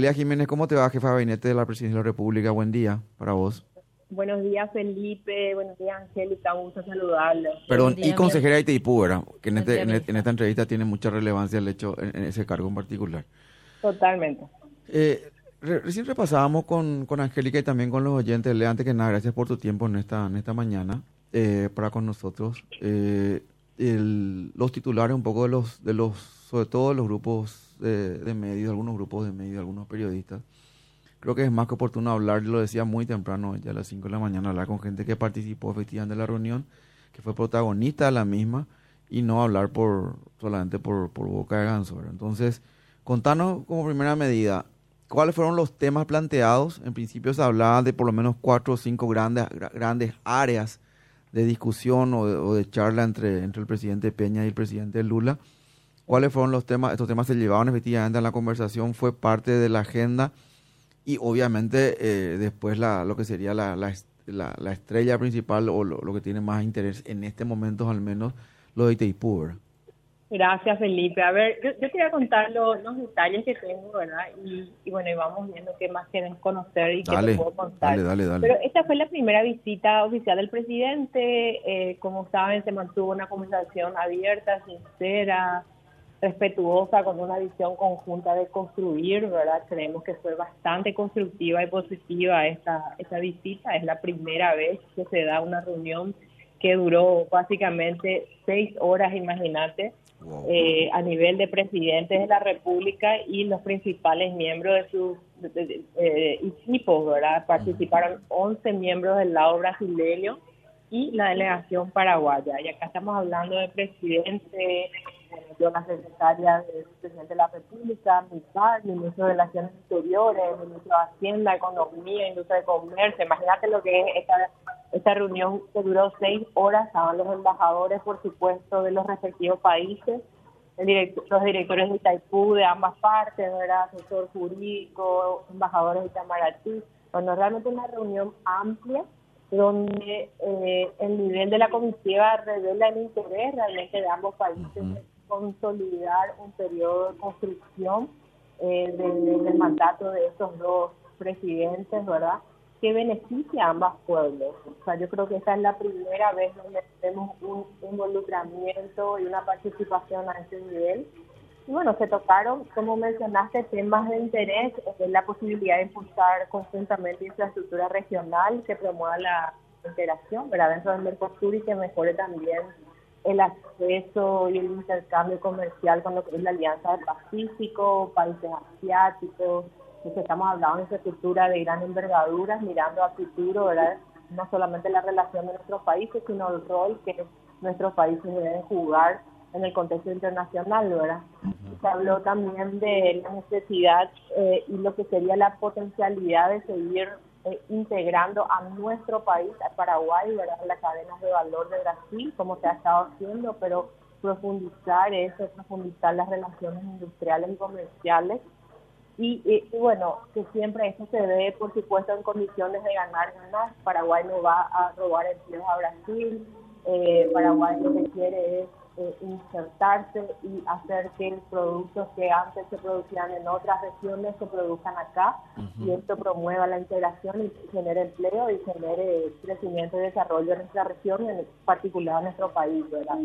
Lea Jiménez, ¿cómo te va, jefa de gabinete de la Presidencia de la República? Buen día para vos. Buenos días, Felipe. Buenos días, Angélica. Un gusto saludarle. Perdón, y consejera de Itaipú, ¿verdad? Que en, este, en, esta entrevista tiene mucha relevancia el hecho en, ese cargo en particular. Totalmente. Eh, recién repasábamos con, con Angélica y también con los oyentes. Lea, antes que nada, gracias por tu tiempo en esta, en esta mañana eh, para con nosotros. Eh, los titulares un poco de los, de los, sobre todo de los grupos de, medios, algunos grupos de medios, algunos periodistas. Creo que es más que oportuno hablar, lo decía muy temprano, ya a las 5 de la mañana, hablar con gente que participó efectivamente de la reunión, que fue protagonista de la misma, y no hablar por solamente por, por boca de ganso. Entonces, contanos como primera medida, ¿cuáles fueron los temas planteados? En principio se hablaba de por lo menos cuatro o cinco grandes, grandes áreas de discusión o de, o de charla entre, entre el presidente Peña y el presidente Lula cuáles fueron los temas, estos temas se llevaban efectivamente a la conversación, fue parte de la agenda y obviamente eh, después la, lo que sería la, la, la, estrella principal o lo, que tiene más interés en este momento al menos, lo de Itaipú, Gracias, Felipe. A ver, yo, te voy a contar los, detalles que tengo, ¿verdad? Y, bueno, y vamos viendo qué más quieren conocer y qué te puedo contar. Dale, dale, dale. Pero esta fue la primera visita oficial del presidente. Eh, como saben, se mantuvo una conversación abierta, sincera, respetuosa, con una visión conjunta de construir, ¿verdad? Creemos que fue bastante constructiva y positiva esta, esta visita. Es la primera vez que se da una reunión que duró básicamente seis horas, imagínate, eh, a nivel de presidentes de la República y los principales miembros de sus eh, equipos, ¿verdad? Participaron 11 miembros del lado brasileño y la delegación paraguaya. Y acá estamos hablando de presidente, yo la secretaria del presidente de la República, mi ministro de Relaciones Exteriores, ministro de Hacienda, Economía, Industria de Comercio. Imagínate lo que es esta, esta reunión que duró seis horas. Estaban los embajadores, por supuesto, de los respectivos países, los directores de Itaipú de ambas partes, ¿verdad? asesor jurídico, embajadores de Itamaraty. Bueno, realmente una reunión amplia donde eh, el nivel de la comitiva revela el interés realmente de ambos países consolidar un periodo de construcción eh, del, mandato de estos dos presidentes, ¿verdad? Que beneficia a ambos pueblos. O sea, yo creo que esta es la primera vez donde tenemos un involucramiento y una participación a ese nivel. Y bueno, se tocaron, como mencionaste, temas de interés, la posibilidad de impulsar conjuntamente infraestructura regional que promueva la integración ¿verdad? dentro del Mercosur y que mejore también el acceso y el intercambio comercial con lo que es la Alianza del Pacífico, países asiáticos, que estamos hablando de infraestructura de gran envergadura, mirando a futuro, ¿verdad? no solamente la relación de nuestros países, sino el rol que nuestros países deben jugar en el contexto internacional, ¿verdad? Se habló también de la necesidad eh, y lo que sería la potencialidad de seguir eh, integrando a nuestro país, a Paraguay, ¿verdad? las cadenas de valor de Brasil, como se ha estado haciendo, pero profundizar eso, profundizar las relaciones industriales y comerciales. Y, bueno, que siempre eso se ve, por supuesto, en condiciones de ganar, ganar. Paraguay no va a robar empleos a Brasil, eh, Paraguay lo que quiere es eh, insertarse y hacer que los productos que antes se producían en otras regiones se produzcan acá y esto promueva la integración y genere empleo y genere crecimiento y desarrollo en nuestra región y en particular en nuestro país. ¿verdad?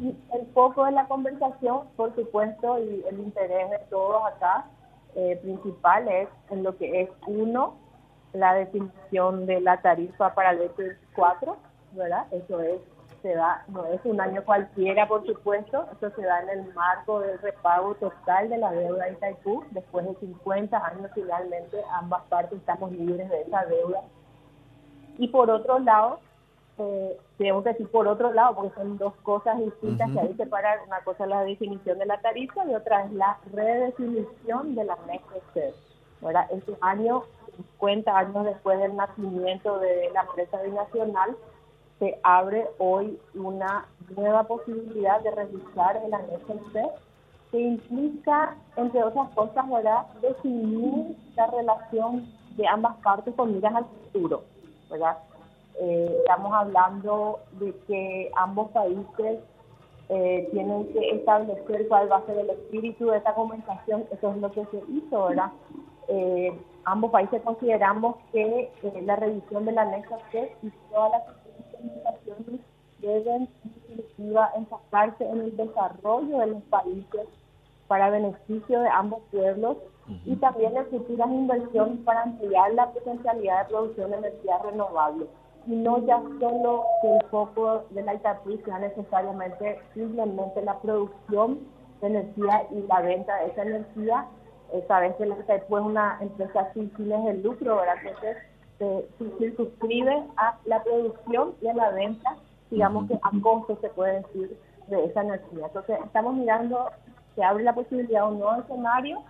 y el foco de la conversación, por supuesto, y el interés de todos acá eh, principal es en lo que es uno, la definición de la tarifa para el 24, ¿verdad? Eso es se da, no es un año cualquiera, por supuesto, esto se da en el marco del repago total de la deuda de Itaipú. Después de 50 años, finalmente, ambas partes estamos libres de esa deuda. Y por otro lado, eh, tenemos que decir por otro lado, porque son dos cosas distintas que hay que separar. Una cosa es la definición de la tarifa y otra es la redefinición de la. ¿verdad? Este año, 50 años después del nacimiento de la empresa binacional, se abre hoy una nueva posibilidad de revisar el anexo C, que implica, entre otras cosas, ¿verdad?, definir la relación de ambas partes con miras al futuro, ¿verdad? Eh, estamos hablando de que ambos países eh, tienen que establecer cuál va a ser el espíritu de esta conversación, eso es lo que se hizo, ¿verdad? eh, ambos países consideramos que eh, la revisión del anexo C y todas las implementaciones deben en enfocarse en el desarrollo de los países para beneficio de ambos pueblos y también en futuras inversiones para ampliar la potencialidad de producción de energía renovable. Y no ya solo que el foco de la ITAPI sea necesariamente simplemente la producción de energía y la venta de esa energía. Eh, sabes que la ITAPI es una empresa sin fines de lucro, ¿verdad? Entonces, se circunscribe a la producción y a la venta, digamos que a costo se puede decir, de esa energía. Entonces, estamos mirando, se abre la posibilidad de un nuevo escenario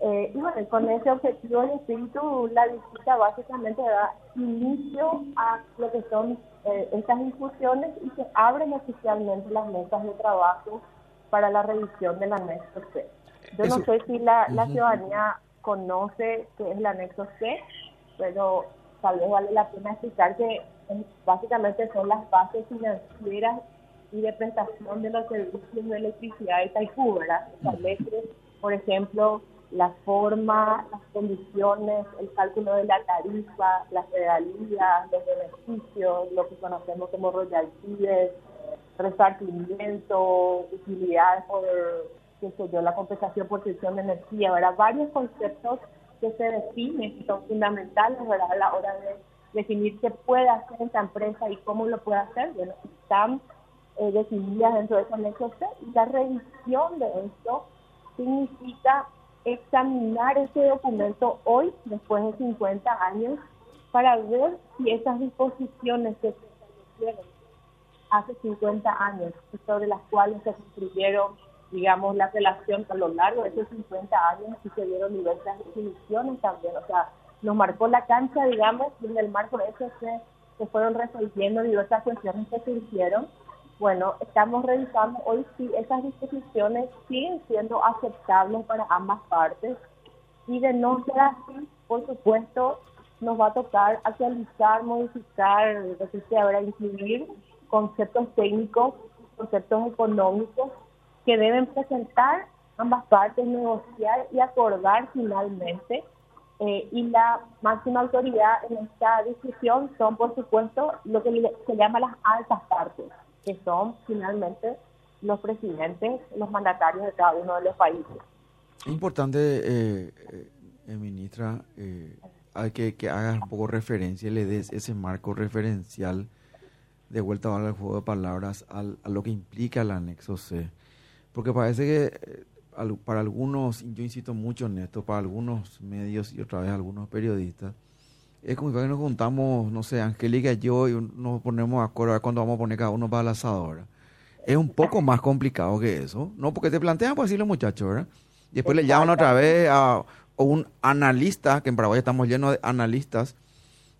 eh, y bueno, con ese objetivo el espíritu, la visita básicamente da inicio a lo que son eh, estas discusiones y se abren oficialmente las mesas de trabajo para la revisión del anexo C. Yo no sé si la, la ciudadanía conoce qué es el anexo C, pero tal vez vale la pena explicar que eh, básicamente son las bases financieras y de prestación de los servicios de electricidad de Taipú, ¿verdad? Establece, por ejemplo, la forma, las condiciones, el cálculo de la tarifa, las regalías, los beneficios, lo que conocemos como royalties, repartimiento, utilidades por, qué sé yo, la compensación por gestión de energía, ¿verdad? Varios conceptos que se definen, que son fundamentales, ¿verdad? A la hora de definir qué puede hacer esta empresa y cómo lo puede hacer, bueno, están eh, definidas dentro de esa negociación y la revisión de esto significa examinar ese documento hoy, después de 50 años, para ver si esas disposiciones que se establecieron hace 50 años, sobre las cuales se construyeron, digamos, la relación a lo largo de esos 50 años y se dieron diversas definiciones también, o sea, nos marcó la cancha, digamos, y en el marco de eso se, se fueron resolviendo diversas cuestiones que surgieron. Bueno, estamos revisando hoy si esas disposiciones siguen siendo aceptables para ambas partes. Y de no ser así, por supuesto, nos va a tocar actualizar, modificar, ahora incluir conceptos técnicos, conceptos económicos que deben presentar ambas partes, negociar y acordar finalmente. Eh, y la máxima autoridad en esta discusión son, por supuesto, lo que se llama las altas partes que son finalmente los presidentes, los mandatarios de cada uno de los países. Importante, eh, eh, ministra, eh, hay que, que hagas un poco referencia, le des ese marco referencial de vuelta al juego de palabras al, a lo que implica el anexo C. Porque parece que eh, para algunos, yo insisto mucho en esto, para algunos medios y otra vez algunos periodistas, es como que nos juntamos, no sé, Angélica y yo, y nos ponemos a acuerdo a cuándo vamos a poner cada uno para la asadora. Es un poco más complicado que eso, ¿no? Porque te plantean pues así los muchachos, ¿verdad? Y después le llaman otra vez a, un analista, que en Paraguay estamos llenos de analistas,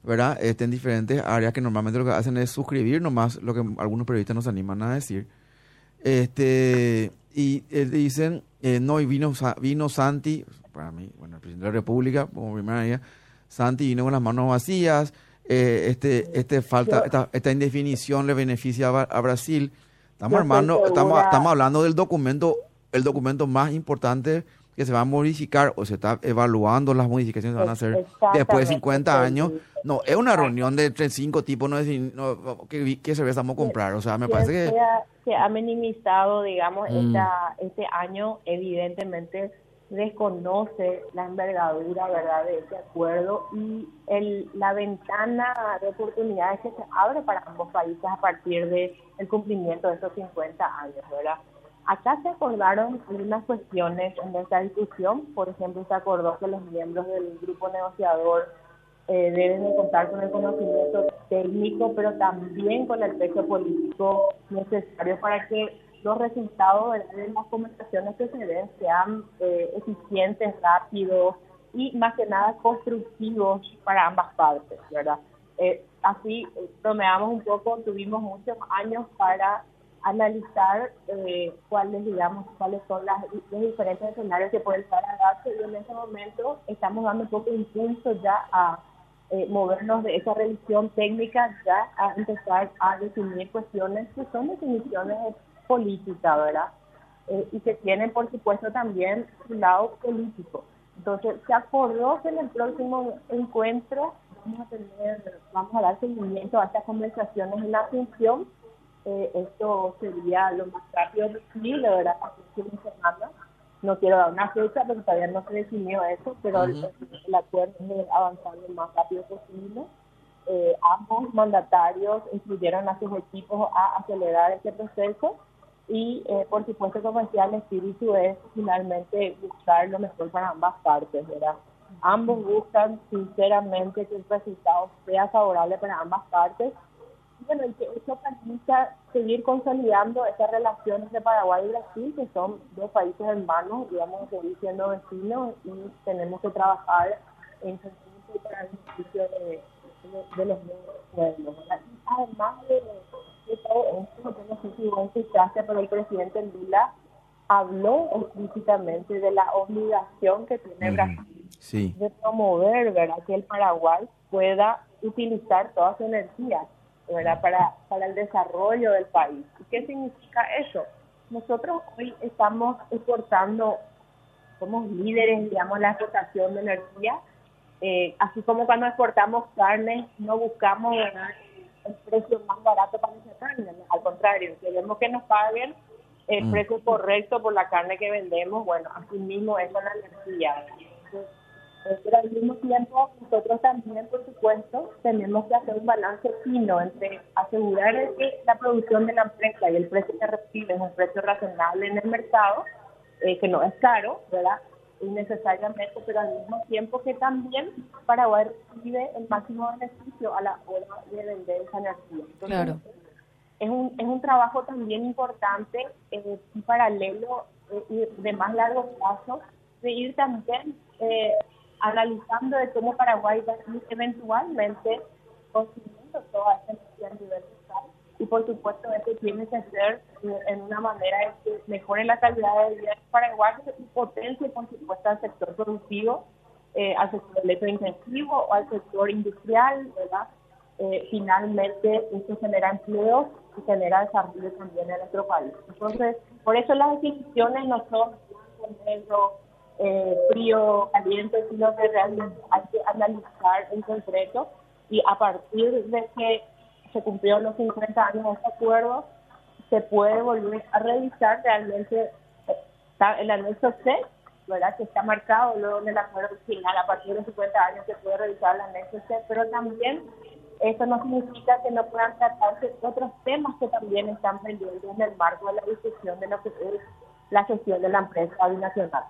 ¿verdad? Este, en diferentes áreas que normalmente lo que hacen es suscribir nomás lo que algunos periodistas nos animan a decir. Este, y eh, dicen, eh, no, y vino, vino Santi, para mí, bueno, el presidente de la República, como primera día, Santi vino con las manos vacías, eh, este, este falta, esta, esta, indefinición le beneficia a, Brasil. Estamos, armando, estamos, estamos hablando del documento, el documento más importante que se va a modificar o se está evaluando las modificaciones que van a hacer después de 50 años. No, es una reunión de tres, cinco tipos, no es no, ¿qué, qué cerveza vamos a comprar. O sea, me parece que... Se ha minimizado, digamos, mm. esta, este año, evidentemente desconoce la envergadura verdad de ese acuerdo y el, la ventana de oportunidades que se abre para ambos países a partir de el cumplimiento de esos 50 años, ¿verdad? Acá se acordaron algunas cuestiones en esta discusión, por ejemplo, se acordó que los miembros del grupo negociador eh, deben de contar con el conocimiento técnico, pero también con el peso político necesario para que los resultados de las conversaciones que se den sean eh, eficientes, rápidos y más que nada constructivos para ambas partes, ¿verdad? Eh, así, bromeamos un poco, tuvimos muchos años para analizar eh, cuáles, digamos, cuáles son las, los diferentes escenarios que pueden estar a darse y en ese momento estamos dando un poco de impulso ya a eh, movernos de esa revisión técnica ya a empezar a definir cuestiones que son definiciones política, ¿verdad? Eh, y que tienen, por supuesto, también su lado político. Entonces, se acordó que en el próximo encuentro vamos a tener, vamos a dar seguimiento a estas conversaciones en la Asunción. Eh, esto sería lo más rápido posible, ¿verdad? No quiero dar una fecha, pero todavía no se definió eso, pero el, acuerdo es avanzar lo más rápido posible. Eh, ambos mandatarios incluyeron a sus equipos a acelerar este proceso y eh, por supuesto como decía el espíritu es finalmente buscar lo mejor para ambas partes, ¿verdad? Ambos buscan sinceramente que el resultado sea favorable para ambas partes y bueno, que eso permita seguir consolidando estas relaciones de Paraguay y Brasil, que son dos países hermanos, digamos, seguir siendo vecinos y tenemos que trabajar en conjunto para el beneficio de, de, los nuevos pueblos. Además de todo esto, no sé si vos escuchaste, pero el presidente Lula habló explícitamente de la obligación que tiene Brasil de promover ¿verdad? que el Paraguay pueda utilizar toda su energía ¿verdad? Para, para el desarrollo del país. ¿Y qué significa eso? Nosotros hoy estamos exportando, somos líderes, digamos, en la exportación de energía, eh, así como cuando exportamos carne, no buscamos ¿verdad? el precio más barato para esa carne. Al contrario, queremos que nos paguen el mm. precio correcto por la carne que vendemos. Bueno, así mismo es con la energía. Pero al mismo tiempo, nosotros también, por supuesto, tenemos que hacer un balance fino entre asegurar que la producción de la empresa y el precio que recibe es un precio razonable en el mercado, eh, que no es caro, ¿verdad? innecesariamente, pero al mismo tiempo que también Paraguay recibe el máximo beneficio a la hora de vender esa energía. claro. Es un, es un trabajo también importante eh, paralelo eh, y de más largo plazo de ir también eh, analizando de cómo Paraguay va a ir eventualmente consumiendo toda esa energía y por supuesto esto tiene que ser en una manera que mejore la calidad de vida de Paraguay y potencie por supuesto al sector productivo, eh, al sector electrointensivo o al sector industrial, ¿verdad? Eh, finalmente esto genera empleos y genera desarrollo también en nuestro país. Entonces, por eso las definiciones no son negro, eh, frío, caliente, sino que realmente hay que analizar en concreto y a partir de que se cumplieron los 50 años de este acuerdo, se puede volver a revisar realmente el anexo C, ¿verdad? que está marcado luego en el acuerdo final, a partir de los 50 años se puede revisar el anexo C, pero también eso no significa que no puedan tratarse otros temas que también están pendientes en el marco de la discusión de lo que es la gestión de la empresa binacional.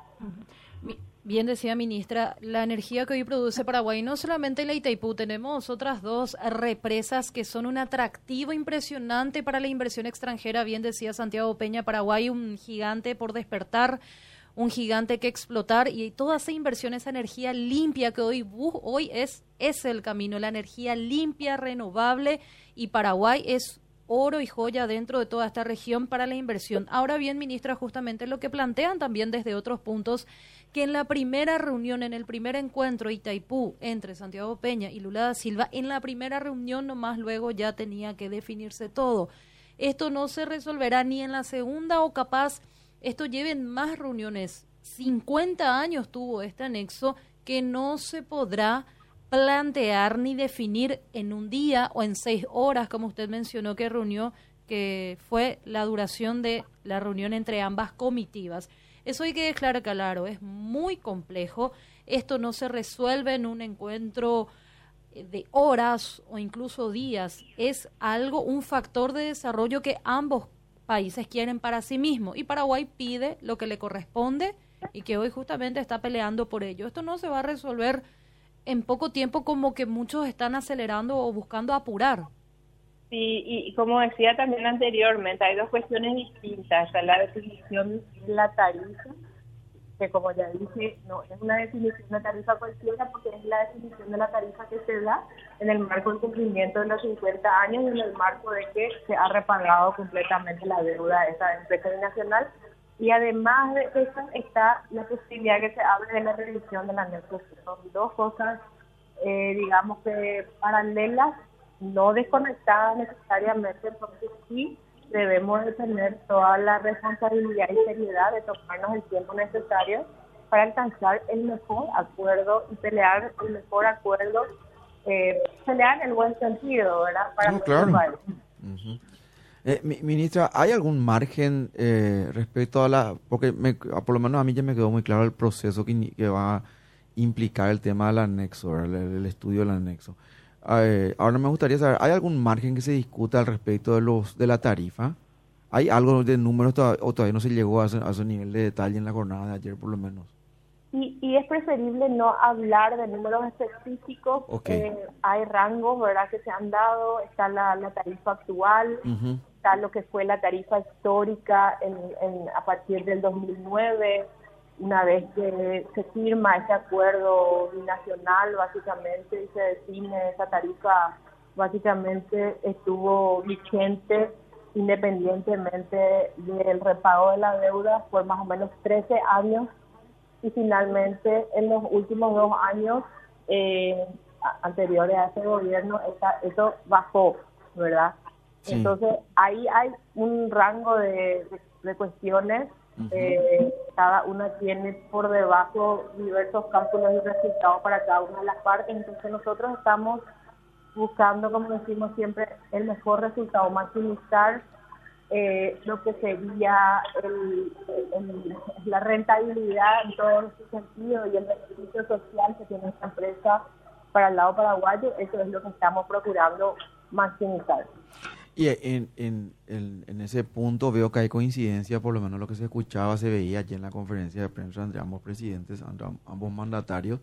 Bien decía ministra, la energía que hoy produce Paraguay, no solamente en la Itaipú, tenemos otras dos represas que son un atractivo impresionante para la inversión extranjera. Bien decía Santiago Peña, Paraguay un gigante por despertar, un gigante que explotar y toda esa inversión, esa energía limpia que hoy, hoy es, es el camino, la energía limpia, renovable y Paraguay es oro y joya dentro de toda esta región para la inversión. Ahora bien, ministra, justamente lo que plantean también desde otros puntos, que en la primera reunión, en el primer encuentro Itaipú entre Santiago Peña y Lula da Silva, en la primera reunión nomás luego ya tenía que definirse todo. Esto no se resolverá ni en la segunda o capaz esto lleven más reuniones. 50 años tuvo este anexo que no se podrá plantear ni definir en un día o en seis horas, como usted mencionó que reunió, que fue la duración de la reunión entre ambas comitivas. Eso hay que dejar claro, es muy complejo. Esto no se resuelve en un encuentro de horas o incluso días. Es algo, un factor de desarrollo que ambos países quieren para sí mismos. Y Paraguay pide lo que le corresponde y que hoy justamente está peleando por ello. Esto no se va a resolver en poco tiempo como que muchos están acelerando o buscando apurar. Sí, y como decía también anteriormente, hay dos cuestiones distintas. la definición de la tarifa, que como ya dije, no es una definición de tarifa cualquiera porque es la definición de la tarifa que se da en el marco del cumplimiento de los 50 años y en el marco de que se ha repagado completamente la deuda de esa empresa nacional y además de eso está la posibilidad que se hable de la revisión de la NERCO. Son dos cosas, eh, digamos que paralelas, no desconectadas necesariamente, porque sí debemos de tener toda la responsabilidad y seriedad de tomarnos el tiempo necesario para alcanzar el mejor acuerdo y pelear el mejor acuerdo, eh, pelear en el buen sentido, ¿verdad? Para no, claro. Eh, ministra, ¿hay algún margen eh, respecto a la... Porque por lo menos a mí ya me quedó muy claro el proceso que, que va a implicar el tema del anexo, el, estudio del anexo. Eh, ahora me gustaría saber, ¿hay algún margen que se discuta al respecto de los de la tarifa? ¿Hay algo de números o todavía no se llegó a ese, nivel de detalle en la jornada de ayer por lo menos? Y, y es preferible no hablar de números específicos. hay rangos, ¿verdad?, que se han dado. Está la, tarifa actual, está lo que fue la tarifa histórica en, a partir del 2009 una vez que se firma ese acuerdo binacional, básicamente, y se define esa tarifa, básicamente estuvo vigente independientemente del repago de la deuda por más o menos 13 años y finalmente en los últimos dos años eh, anteriores a ese gobierno eso bajó, ¿verdad? Entonces ahí hay un rango de cuestiones eh, cada una tiene por debajo diversos cálculos y resultados para cada una de las partes, entonces nosotros estamos buscando, como decimos siempre, el mejor resultado, maximizar eh, lo que sería la rentabilidad en todo ese sentido y el beneficio social que tiene esta empresa para el lado paraguayo, eso es lo que estamos procurando maximizar. Y en, en, en, ese punto veo que hay coincidencia, por lo menos lo que se escuchaba, se veía allí en la conferencia de prensa entre ambos presidentes, entre ambos mandatarios.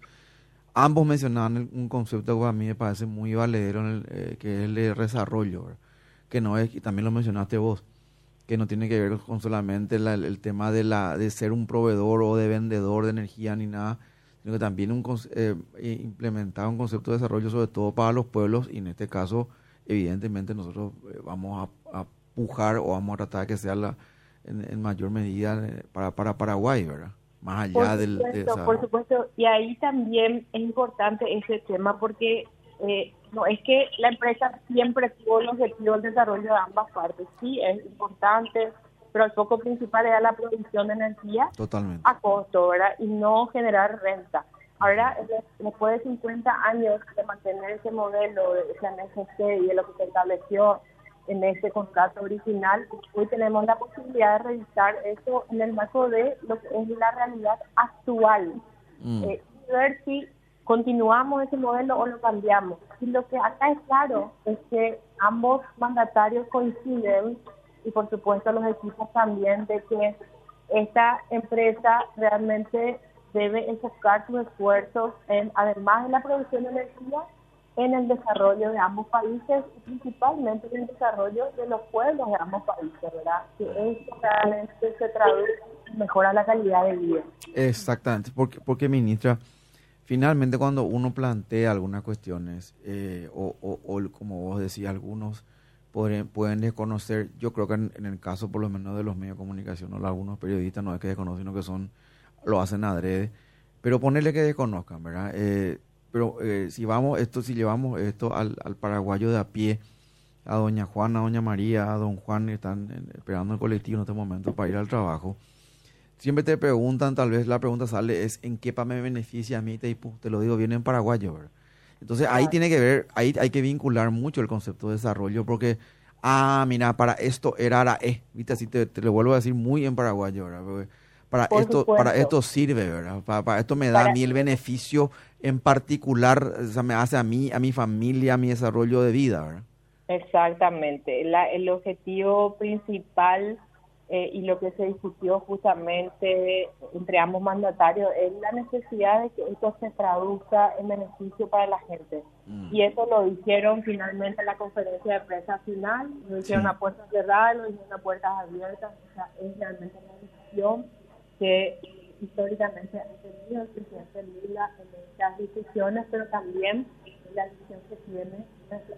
Ambos mencionaban un concepto que a mí me parece muy valedero, eh, que es el de desarrollo, que no es, y también lo mencionaste vos, que no tiene que ver con solamente el, tema de, la, de ser un proveedor o de vendedor de energía ni nada, sino que también un, eh, implementar un concepto de desarrollo sobre todo para los pueblos y en este caso evidentemente nosotros eh, vamos a, pujar o vamos a tratar de que sea la, en, mayor medida eh, para, para Paraguay, ¿verdad? Más allá del... De Por supuesto, y ahí también es importante ese tema porque eh, no es que la empresa siempre tuvo el objetivo del desarrollo de ambas partes, sí, es importante, pero el foco principal era la producción de energía Totalmente. a costo, ¿verdad? Y no generar renta. Ahora, después de 50 años de mantener ese modelo, ese NGC y de lo que se estableció en ese contrato original, hoy tenemos la posibilidad de revisar eso en el marco de lo que es la realidad actual. Mm. Eh, ver si continuamos ese modelo o lo cambiamos. Y lo que acá es claro es que ambos mandatarios coinciden, y por supuesto los equipos también, de que esta empresa realmente debe enfocar sus esfuerzos en, además de la producción de energía, en el desarrollo de ambos países y principalmente en el desarrollo de los pueblos de ambos países, ¿verdad? Que eso realmente se traduce y mejora la calidad de vida. Exactamente, porque, porque ministra, finalmente cuando uno plantea algunas cuestiones, eh, o, o, como vos decías, algunos pueden, pueden desconocer, yo creo que en, en, el caso por lo menos de los medios de comunicación, o algunos periodistas no es que desconocen, sino que son lo hacen adrede, pero ponerle que desconozcan, ¿verdad? Eh, pero eh, si vamos, esto, si llevamos esto al, al, paraguayo de a pie, a doña Juana, a doña María, a don Juan, que están esperando el colectivo en este momento para ir al trabajo, siempre te preguntan, tal vez la pregunta sale, es ¿en qué pa me beneficia a mí Teipú? Te lo digo bien en paraguayo, ¿verdad? Entonces ahí tiene que ver, ahí hay que vincular mucho el concepto de desarrollo, porque, ah, mira, para esto era la E, ¿viste? Así te, te, lo vuelvo a decir muy en paraguayo, ¿verdad? Para esto para esto sirve verdad para, esto me da a mí el beneficio en particular o sea, me hace a mí a mi familia a mi desarrollo de vida verdad exactamente. El objetivo principal eh, y lo que se discutió justamente entre ambos mandatarios es la necesidad de que esto se traduzca en beneficio para la gente. Mm. Y eso lo hicieron finalmente en la conferencia de prensa final, lo hicieron a puertas cerradas, lo hicieron a puertas abiertas, o sea, es realmente una decisión que históricamente ha tenido el presidente Lula en estas discusiones, pero también la decisión que tiene nuestra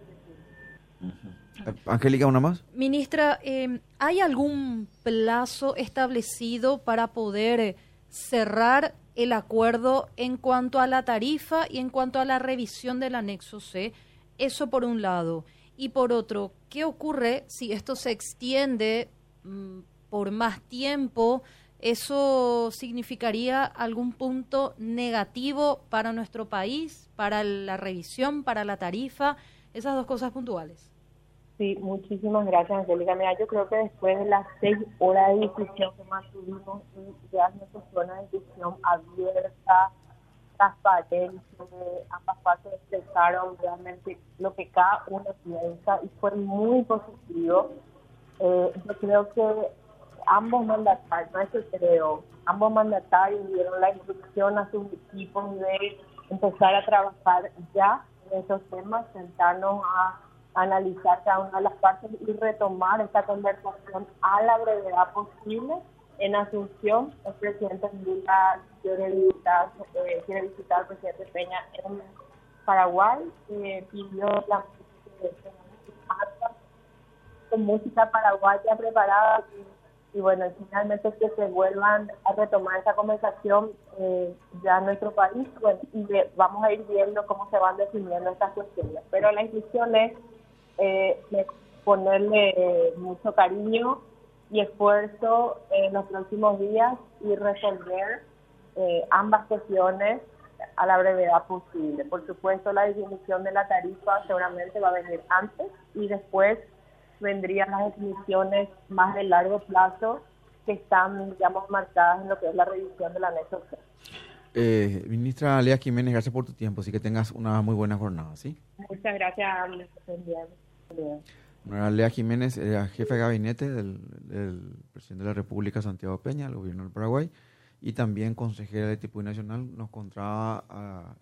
Angélica, ¿una más? Ministra, eh, ¿hay algún plazo establecido para poder cerrar el acuerdo en cuanto a la tarifa y en cuanto a la revisión del anexo C? Eso por un lado. Y por otro, ¿qué ocurre si esto se extiende mm, por más tiempo? ¿Eso significaría algún punto negativo para nuestro país, para la revisión, para la tarifa? Esas dos cosas puntuales. Sí, muchísimas gracias, Angélica. Mira, yo creo que después de las seis horas de discusión que mantuvimos y realmente fue una discusión abierta, transparente, ambas partes expresaron realmente lo que cada uno piensa y fue muy positivo. Eh, yo creo que ambos mandatarios, no es creo, ambos mandatarios dieron la instrucción a sus equipos de empezar a trabajar ya en esos temas, sentarnos a analizar cada una de las partes y retomar esta conversación a la brevedad posible. En Asunción, el presidente Lula quiere visitar, eh, quiere visitar al presidente Peña en Paraguay, eh, pidió la música paraguaya preparada y, bueno, finalmente que se vuelvan a retomar esa conversación eh, ya en nuestro país bueno, y vamos a ir viendo cómo se van definiendo estas cuestiones. Pero la instrucción es eh, ponerle mucho cariño y esfuerzo en los próximos días y resolver eh, ambas cuestiones a la brevedad posible. Por supuesto, la definición de la tarifa seguramente va a venir antes y después vendrían las definiciones más de largo plazo que están, digamos, marcadas en lo que es la revisión de la anexo eh, ministra Lea Jiménez, gracias por tu tiempo, así que tengas una muy buena jornada, ¿sí? Muchas gracias, Lea Jiménez, jefe de gabinete del, presidente de la República, Santiago Peña, el gobierno del Paraguay, y también consejera de tipo nacional, nos encontraba a,